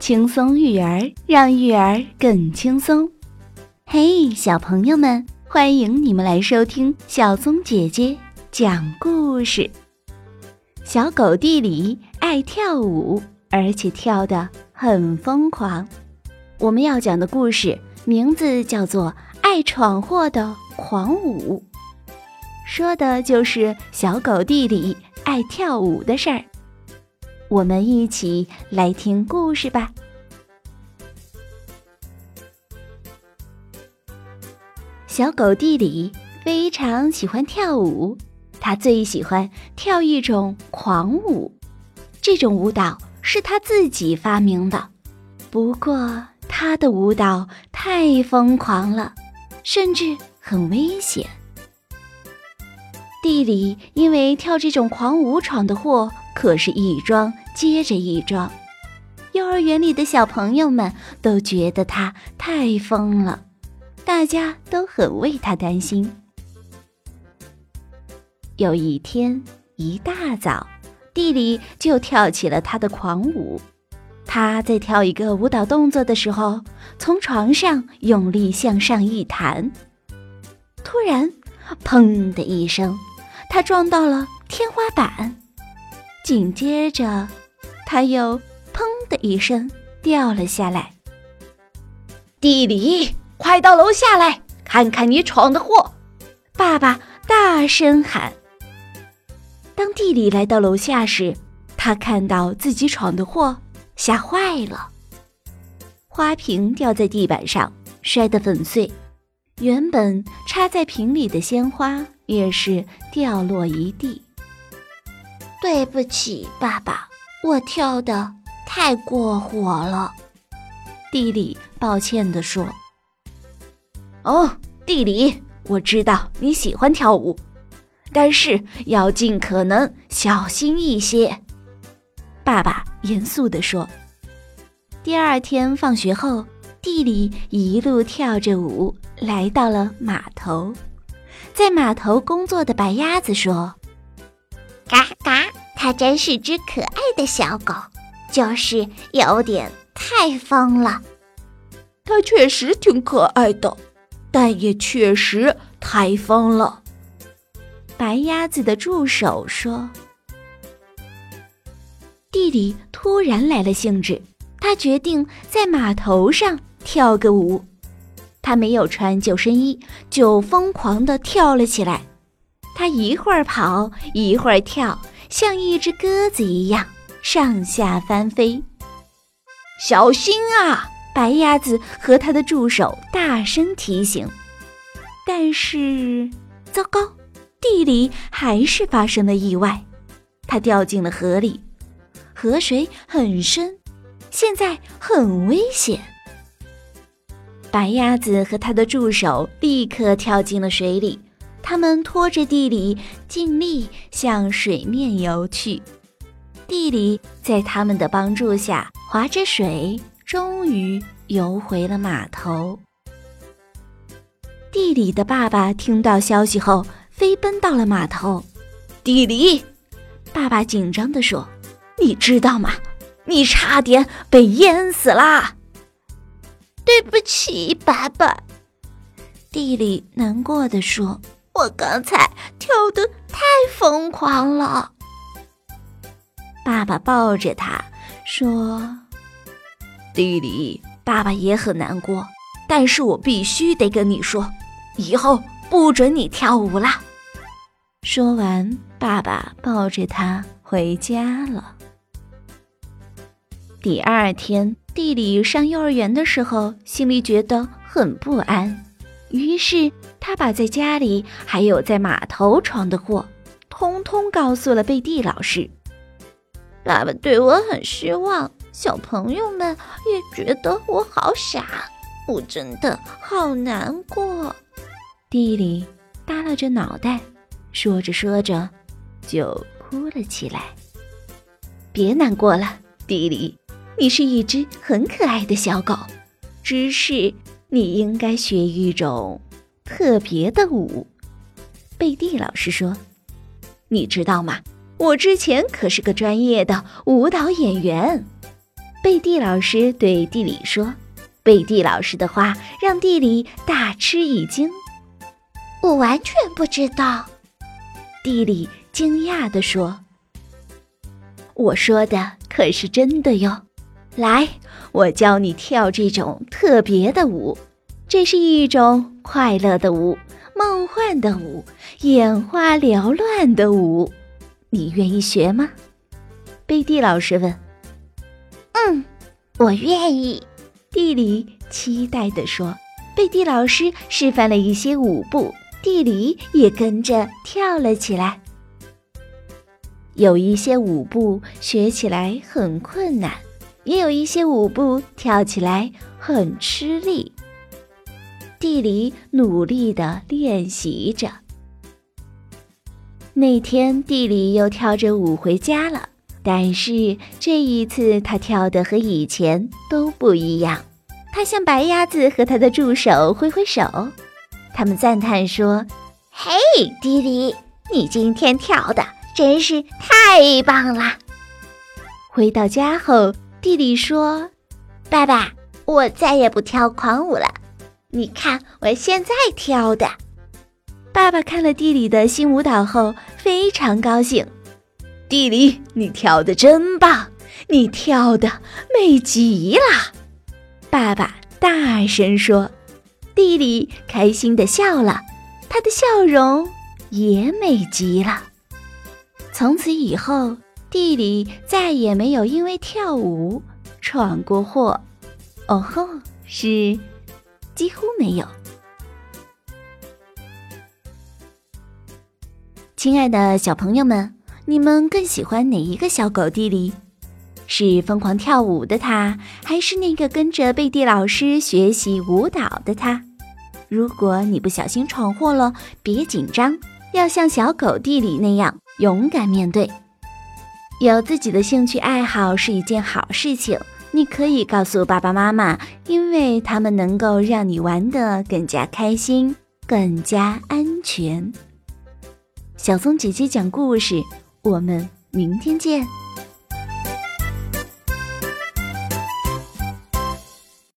轻松育儿，让育儿更轻松。嘿，小朋友们，欢迎你们来收听小松姐姐讲故事。小狗弟里爱跳舞，而且跳得很疯狂。我们要讲的故事名字叫做《爱闯祸的狂舞》，说的就是小狗弟里爱跳舞的事儿。我们一起来听故事吧。小狗弟弟非常喜欢跳舞，他最喜欢跳一种狂舞。这种舞蹈是他自己发明的，不过他的舞蹈太疯狂了，甚至很危险。地里因为跳这种狂舞闯的祸。可是，一桩接着一桩，幼儿园里的小朋友们都觉得他太疯了，大家都很为他担心。有一天一大早，地里就跳起了他的狂舞。他在跳一个舞蹈动作的时候，从床上用力向上一弹，突然，砰的一声，他撞到了天花板。紧接着，他又“砰”的一声掉了下来。弟弟，快到楼下来看看你闯的祸！爸爸大声喊。当地里来到楼下时，他看到自己闯的祸，吓坏了。花瓶掉在地板上，摔得粉碎。原本插在瓶里的鲜花也是掉落一地。对不起，爸爸，我跳的太过火了。地里抱歉地说：“哦，地里，我知道你喜欢跳舞，但是要尽可能小心一些。”爸爸严肃地说。第二天放学后，地里一路跳着舞来到了码头，在码头工作的白鸭子说。它真是只可爱的小狗，就是有点太疯了。它确实挺可爱的，但也确实太疯了。白鸭子的助手说：“弟弟突然来了兴致，他决定在码头上跳个舞。他没有穿救生衣，就疯狂地跳了起来。”他一会儿跑，一会儿跳，像一只鸽子一样上下翻飞。小心啊！白鸭子和他的助手大声提醒。但是，糟糕，地里还是发生了意外，它掉进了河里。河水很深，现在很危险。白鸭子和他的助手立刻跳进了水里。他们拖着地里，尽力向水面游去。地里在他们的帮助下划着水，终于游回了码头。地里的爸爸听到消息后，飞奔到了码头。地里，爸爸紧张地说：“你知道吗？你差点被淹死啦！”对不起，爸爸。地里难过的说。我刚才跳的太疯狂了。爸爸抱着他说：“弟弟，爸爸也很难过，但是我必须得跟你说，以后不准你跳舞了。”说完，爸爸抱着他回家了。第二天，弟弟上幼儿园的时候，心里觉得很不安。于是，他把在家里还有在码头闯的祸，通通告诉了贝蒂老师。爸爸对我很失望，小朋友们也觉得我好傻，我真的好难过。地里耷拉着脑袋，说着说着就哭了起来。别难过了，地里，你是一只很可爱的小狗，只是。你应该学一种特别的舞，贝蒂老师说：“你知道吗？我之前可是个专业的舞蹈演员。”贝蒂老师对地理说。贝蒂老师的话让地理大吃一惊。我完全不知道。地理惊讶地说：“我说的可是真的哟。来，我教你跳这种特别的舞。这是一种快乐的舞，梦幻的舞，眼花缭乱的舞。你愿意学吗？”贝蒂老师问。“嗯，我愿意。”地理期待地说。贝蒂老师示范了一些舞步，地理也跟着跳了起来。有一些舞步学起来很困难，也有一些舞步跳起来很吃力。地里努力地练习着。那天，地里又跳着舞回家了。但是这一次，他跳的和以前都不一样。他向白鸭子和他的助手挥挥手，他们赞叹说：“嘿，迪迪，你今天跳的真是太棒了！”回到家后，弟弟说：“爸爸，我再也不跳狂舞了。你看我现在跳的。”爸爸看了弟弟的新舞蹈后，非常高兴。弟弟，你跳的真棒，你跳的美极了！爸爸大声说：“弟弟开心的笑了，他的笑容也美极了。”从此以后，弟弟再也没有因为跳舞闯过祸。哦吼，是几乎没有。亲爱的小朋友们。你们更喜欢哪一个小狗弟弟？是疯狂跳舞的他，还是那个跟着贝蒂老师学习舞蹈的他？如果你不小心闯祸了，别紧张，要像小狗弟弟那样勇敢面对。有自己的兴趣爱好是一件好事情，你可以告诉爸爸妈妈，因为他们能够让你玩得更加开心，更加安全。小松姐姐讲故事。我们明天见。